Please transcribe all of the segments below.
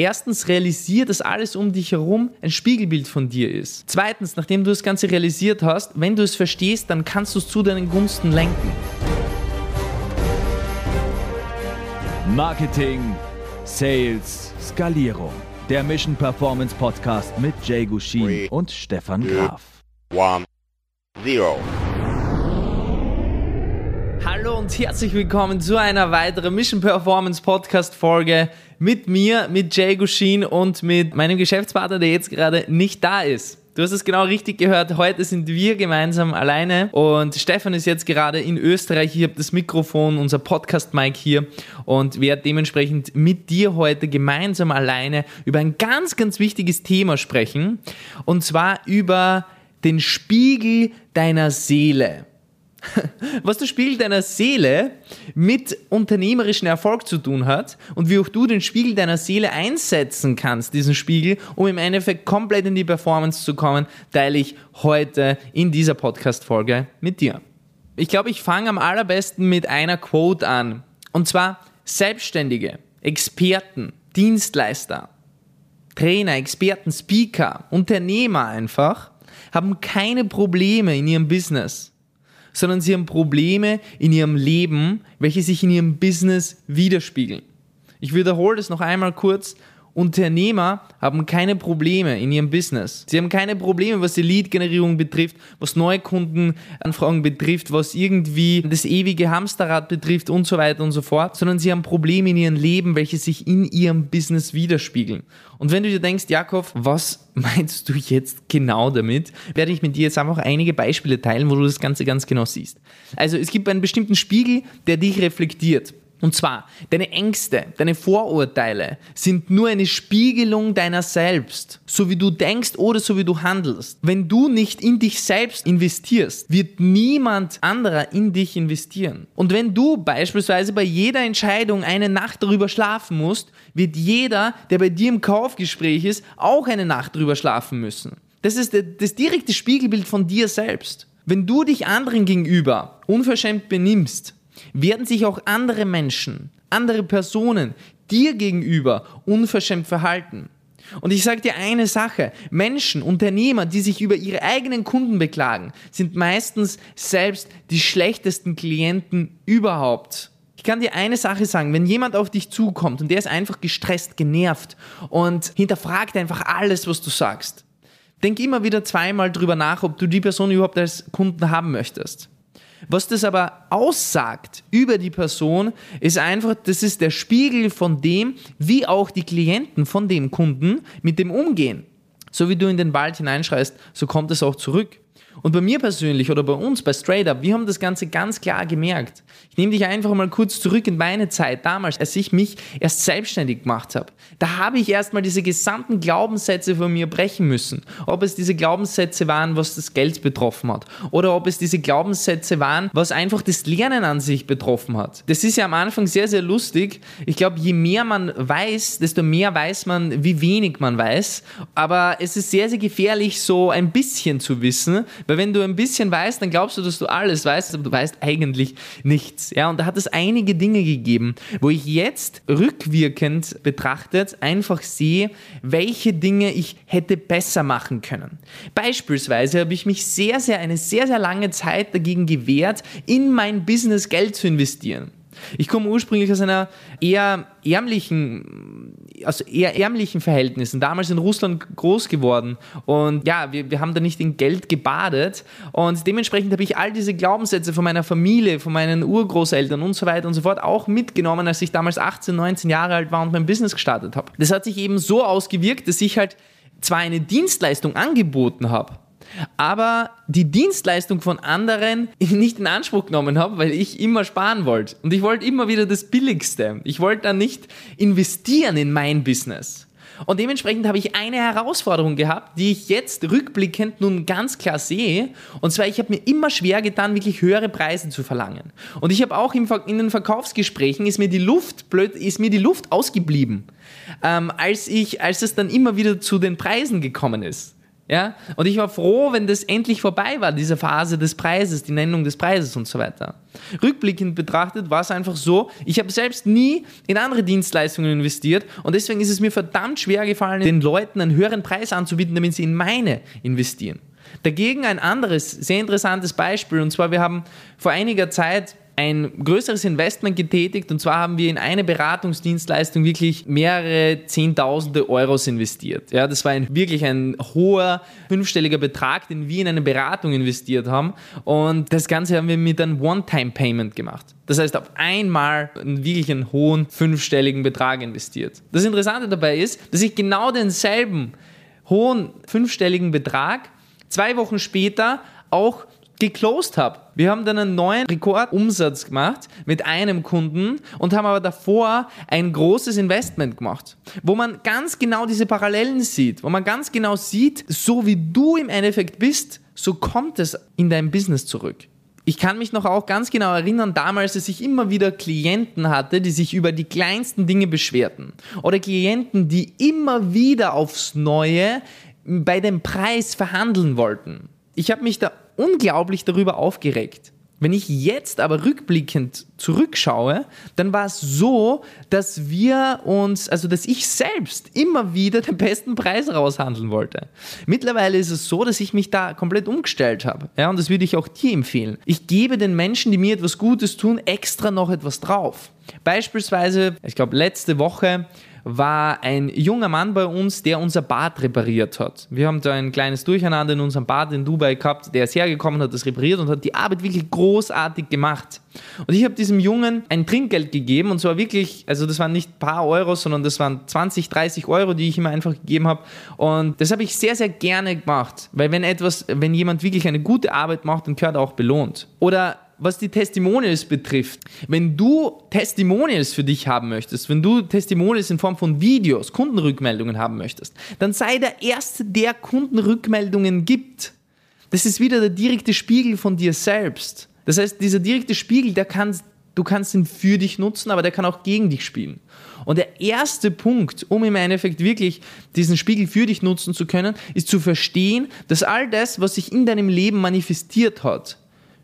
Erstens, realisier, dass alles um dich herum ein Spiegelbild von dir ist. Zweitens, nachdem du das Ganze realisiert hast, wenn du es verstehst, dann kannst du es zu deinen Gunsten lenken. Marketing, Sales, Skalierung. Der Mission Performance Podcast mit Jay Gushin Three, und Stefan two, Graf. one, zero. Hallo und herzlich willkommen zu einer weiteren Mission Performance Podcast Folge mit mir, mit Jay Gushin und mit meinem Geschäftspartner, der jetzt gerade nicht da ist. Du hast es genau richtig gehört. Heute sind wir gemeinsam alleine und Stefan ist jetzt gerade in Österreich. Ich habe das Mikrofon, unser Podcast-Mic hier und werde dementsprechend mit dir heute gemeinsam alleine über ein ganz, ganz wichtiges Thema sprechen und zwar über den Spiegel deiner Seele was der Spiegel deiner Seele mit unternehmerischen Erfolg zu tun hat und wie auch du den Spiegel deiner Seele einsetzen kannst, diesen Spiegel, um im Endeffekt komplett in die Performance zu kommen, teile ich heute in dieser Podcast-Folge mit dir. Ich glaube, ich fange am allerbesten mit einer Quote an. Und zwar Selbstständige, Experten, Dienstleister, Trainer, Experten, Speaker, Unternehmer einfach, haben keine Probleme in ihrem Business sondern sie haben Probleme in ihrem Leben, welche sich in ihrem Business widerspiegeln. Ich wiederhole das noch einmal kurz. Unternehmer haben keine Probleme in ihrem Business. Sie haben keine Probleme, was die Lead-Generierung betrifft, was Neukundenanfragen betrifft, was irgendwie das ewige Hamsterrad betrifft und so weiter und so fort, sondern sie haben Probleme in ihrem Leben, welche sich in ihrem Business widerspiegeln. Und wenn du dir denkst, Jakob, was meinst du jetzt genau damit, werde ich mit dir jetzt einfach einige Beispiele teilen, wo du das Ganze ganz genau siehst. Also es gibt einen bestimmten Spiegel, der dich reflektiert. Und zwar, deine Ängste, deine Vorurteile sind nur eine Spiegelung deiner selbst. So wie du denkst oder so wie du handelst. Wenn du nicht in dich selbst investierst, wird niemand anderer in dich investieren. Und wenn du beispielsweise bei jeder Entscheidung eine Nacht darüber schlafen musst, wird jeder, der bei dir im Kaufgespräch ist, auch eine Nacht darüber schlafen müssen. Das ist das direkte Spiegelbild von dir selbst. Wenn du dich anderen gegenüber unverschämt benimmst, werden sich auch andere Menschen, andere Personen dir gegenüber unverschämt verhalten. Und ich sage dir eine Sache, Menschen, Unternehmer, die sich über ihre eigenen Kunden beklagen, sind meistens selbst die schlechtesten Klienten überhaupt. Ich kann dir eine Sache sagen, wenn jemand auf dich zukommt und der ist einfach gestresst, genervt und hinterfragt einfach alles, was du sagst, denk immer wieder zweimal drüber nach, ob du die Person überhaupt als Kunden haben möchtest. Was das aber aussagt über die Person, ist einfach, das ist der Spiegel von dem, wie auch die Klienten von dem Kunden mit dem umgehen. So wie du in den Wald hineinschreist, so kommt es auch zurück. Und bei mir persönlich oder bei uns, bei Straight Up, wir haben das Ganze ganz klar gemerkt. Ich nehme dich einfach mal kurz zurück in meine Zeit damals, als ich mich erst selbstständig gemacht habe. Da habe ich erstmal diese gesamten Glaubenssätze von mir brechen müssen. Ob es diese Glaubenssätze waren, was das Geld betroffen hat. Oder ob es diese Glaubenssätze waren, was einfach das Lernen an sich betroffen hat. Das ist ja am Anfang sehr, sehr lustig. Ich glaube, je mehr man weiß, desto mehr weiß man, wie wenig man weiß. Aber es ist sehr, sehr gefährlich, so ein bisschen zu wissen, weil wenn du ein bisschen weißt, dann glaubst du, dass du alles weißt, aber du weißt eigentlich nichts. Ja, und da hat es einige Dinge gegeben, wo ich jetzt rückwirkend betrachtet einfach sehe, welche Dinge ich hätte besser machen können. Beispielsweise habe ich mich sehr, sehr, eine sehr, sehr lange Zeit dagegen gewehrt, in mein Business Geld zu investieren. Ich komme ursprünglich aus einer eher ärmlichen, aus eher ärmlichen Verhältnissen, damals in Russland groß geworden. Und ja, wir, wir haben da nicht in Geld gebadet. Und dementsprechend habe ich all diese Glaubenssätze von meiner Familie, von meinen Urgroßeltern und so weiter und so fort auch mitgenommen, als ich damals 18, 19 Jahre alt war und mein Business gestartet habe. Das hat sich eben so ausgewirkt, dass ich halt zwar eine Dienstleistung angeboten habe, aber die Dienstleistung von anderen nicht in Anspruch genommen habe, weil ich immer sparen wollte. Und ich wollte immer wieder das Billigste. Ich wollte dann nicht investieren in mein Business. Und dementsprechend habe ich eine Herausforderung gehabt, die ich jetzt rückblickend nun ganz klar sehe. Und zwar, ich habe mir immer schwer getan, wirklich höhere Preise zu verlangen. Und ich habe auch in den Verkaufsgesprächen ist mir die Luft blöd, ist mir die Luft ausgeblieben, ähm, als ich, als es dann immer wieder zu den Preisen gekommen ist. Ja? Und ich war froh, wenn das endlich vorbei war, diese Phase des Preises, die Nennung des Preises und so weiter. Rückblickend betrachtet war es einfach so, ich habe selbst nie in andere Dienstleistungen investiert und deswegen ist es mir verdammt schwer gefallen, den Leuten einen höheren Preis anzubieten, damit sie in meine investieren. Dagegen ein anderes, sehr interessantes Beispiel, und zwar wir haben vor einiger Zeit ein größeres Investment getätigt und zwar haben wir in eine Beratungsdienstleistung wirklich mehrere Zehntausende Euros investiert. Ja, das war ein, wirklich ein hoher fünfstelliger Betrag, den wir in eine Beratung investiert haben und das Ganze haben wir mit einem One-Time-Payment gemacht. Das heißt, auf einmal einen wirklich einen hohen fünfstelligen Betrag investiert. Das Interessante dabei ist, dass ich genau denselben hohen fünfstelligen Betrag zwei Wochen später auch geclosed habe. Wir haben dann einen neuen Rekordumsatz gemacht mit einem Kunden und haben aber davor ein großes Investment gemacht, wo man ganz genau diese Parallelen sieht, wo man ganz genau sieht, so wie du im Endeffekt bist, so kommt es in dein Business zurück. Ich kann mich noch auch ganz genau erinnern, damals, dass ich immer wieder Klienten hatte, die sich über die kleinsten Dinge beschwerten. Oder Klienten, die immer wieder aufs Neue bei dem Preis verhandeln wollten. Ich habe mich da unglaublich darüber aufgeregt. Wenn ich jetzt aber rückblickend zurückschaue, dann war es so, dass wir uns, also dass ich selbst immer wieder den besten Preis raushandeln wollte. Mittlerweile ist es so, dass ich mich da komplett umgestellt habe. Ja, und das würde ich auch dir empfehlen. Ich gebe den Menschen, die mir etwas Gutes tun, extra noch etwas drauf. Beispielsweise, ich glaube, letzte Woche war ein junger Mann bei uns, der unser Bad repariert hat. Wir haben da ein kleines Durcheinander in unserem Bad in Dubai gehabt. Der ist hergekommen, hat das repariert und hat die Arbeit wirklich großartig gemacht. Und ich habe diesem Jungen ein Trinkgeld gegeben und zwar wirklich, also das waren nicht ein paar Euro, sondern das waren 20, 30 Euro, die ich ihm einfach gegeben habe. Und das habe ich sehr, sehr gerne gemacht, weil wenn etwas, wenn jemand wirklich eine gute Arbeit macht, dann gehört er auch belohnt. Oder was die Testimonials betrifft, wenn du Testimonials für dich haben möchtest, wenn du Testimonials in Form von Videos, Kundenrückmeldungen haben möchtest, dann sei der Erste, der Kundenrückmeldungen gibt. Das ist wieder der direkte Spiegel von dir selbst. Das heißt, dieser direkte Spiegel, der kann, du kannst ihn für dich nutzen, aber der kann auch gegen dich spielen. Und der erste Punkt, um im Endeffekt wirklich diesen Spiegel für dich nutzen zu können, ist zu verstehen, dass all das, was sich in deinem Leben manifestiert hat,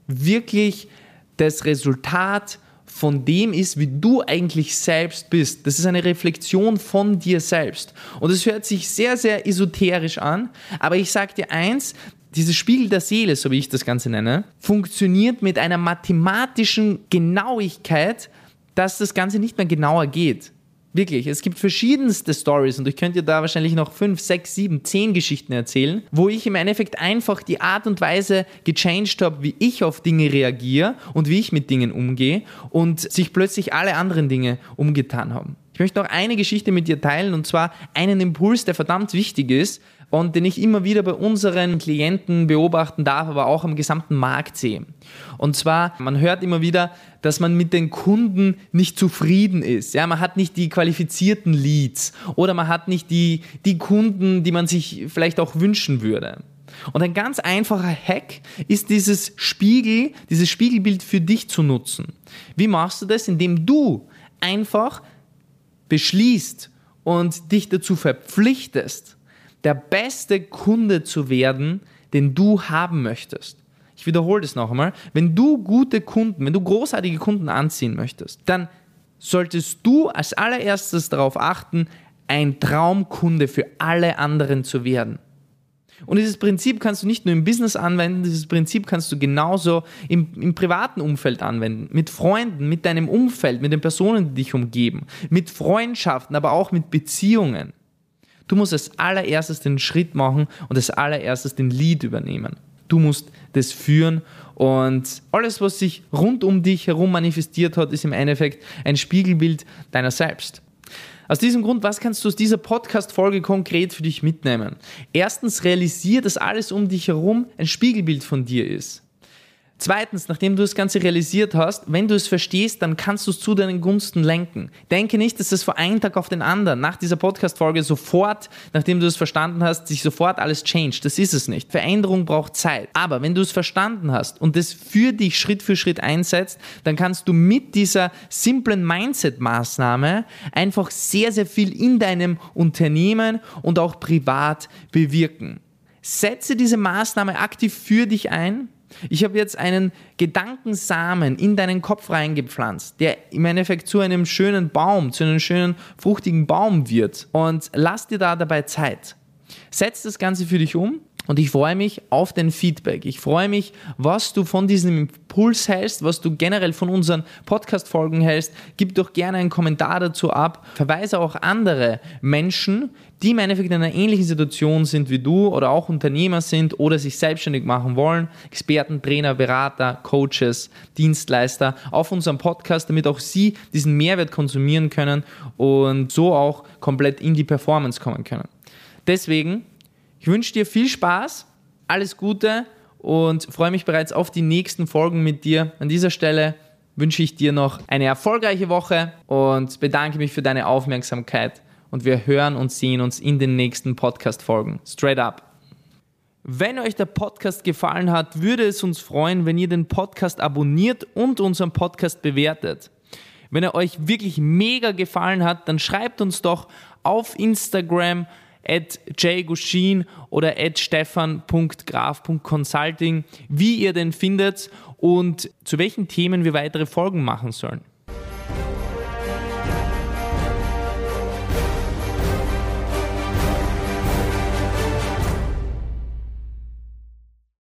wirklich das Resultat von dem ist, wie du eigentlich selbst bist. Das ist eine Reflexion von dir selbst. Und es hört sich sehr, sehr esoterisch an, aber ich sage dir eins, dieses Spiegel der Seele, so wie ich das Ganze nenne, funktioniert mit einer mathematischen Genauigkeit, dass das Ganze nicht mehr genauer geht. Wirklich, es gibt verschiedenste Stories und ich könnte dir da wahrscheinlich noch fünf, sechs, sieben, zehn Geschichten erzählen, wo ich im Endeffekt einfach die Art und Weise gechanged habe, wie ich auf Dinge reagiere und wie ich mit Dingen umgehe und sich plötzlich alle anderen Dinge umgetan haben. Ich möchte noch eine Geschichte mit dir teilen und zwar einen Impuls, der verdammt wichtig ist und den ich immer wieder bei unseren Klienten beobachten darf, aber auch am gesamten Markt sehe. Und zwar, man hört immer wieder, dass man mit den Kunden nicht zufrieden ist. Ja, man hat nicht die qualifizierten Leads oder man hat nicht die, die Kunden, die man sich vielleicht auch wünschen würde. Und ein ganz einfacher Hack ist dieses Spiegel, dieses Spiegelbild für dich zu nutzen. Wie machst du das? Indem du einfach beschließt und dich dazu verpflichtest, der beste Kunde zu werden, den du haben möchtest. Ich wiederhole das noch einmal. Wenn du gute Kunden, wenn du großartige Kunden anziehen möchtest, dann solltest du als allererstes darauf achten, ein Traumkunde für alle anderen zu werden. Und dieses Prinzip kannst du nicht nur im Business anwenden, dieses Prinzip kannst du genauso im, im, privaten Umfeld anwenden. Mit Freunden, mit deinem Umfeld, mit den Personen, die dich umgeben, mit Freundschaften, aber auch mit Beziehungen. Du musst als allererstes den Schritt machen und als allererstes den Lead übernehmen. Du musst das führen und alles, was sich rund um dich herum manifestiert hat, ist im Endeffekt ein Spiegelbild deiner selbst. Aus diesem Grund, was kannst du aus dieser Podcast-Folge konkret für dich mitnehmen? Erstens, realisier, dass alles um dich herum ein Spiegelbild von dir ist. Zweitens, nachdem du das Ganze realisiert hast, wenn du es verstehst, dann kannst du es zu deinen Gunsten lenken. Denke nicht, dass das von einem Tag auf den anderen, nach dieser Podcast-Folge sofort, nachdem du es verstanden hast, sich sofort alles changed. Das ist es nicht. Veränderung braucht Zeit. Aber wenn du es verstanden hast und es für dich Schritt für Schritt einsetzt, dann kannst du mit dieser simplen Mindset-Maßnahme einfach sehr, sehr viel in deinem Unternehmen und auch privat bewirken. setze diese Maßnahme aktiv für dich ein. Ich habe jetzt einen Gedankensamen in deinen Kopf reingepflanzt, der im Endeffekt zu einem schönen Baum, zu einem schönen fruchtigen Baum wird. Und lass dir da dabei Zeit. Setz das Ganze für dich um und ich freue mich auf dein Feedback. Ich freue mich, was du von diesem Impuls hältst, was du generell von unseren Podcast-Folgen hältst. Gib doch gerne einen Kommentar dazu ab. Verweise auch andere Menschen, die im Endeffekt in einer ähnlichen Situation sind wie du oder auch Unternehmer sind oder sich selbstständig machen wollen. Experten, Trainer, Berater, Coaches, Dienstleister auf unserem Podcast, damit auch sie diesen Mehrwert konsumieren können und so auch komplett in die Performance kommen können. Deswegen ich wünsche dir viel Spaß, alles Gute und freue mich bereits auf die nächsten Folgen mit dir. An dieser Stelle wünsche ich dir noch eine erfolgreiche Woche und bedanke mich für deine Aufmerksamkeit. Und wir hören und sehen uns in den nächsten Podcast-Folgen. Straight up. Wenn euch der Podcast gefallen hat, würde es uns freuen, wenn ihr den Podcast abonniert und unseren Podcast bewertet. Wenn er euch wirklich mega gefallen hat, dann schreibt uns doch auf Instagram at jgushin oder at stefan.graf.consulting, wie ihr den findet und zu welchen Themen wir weitere Folgen machen sollen.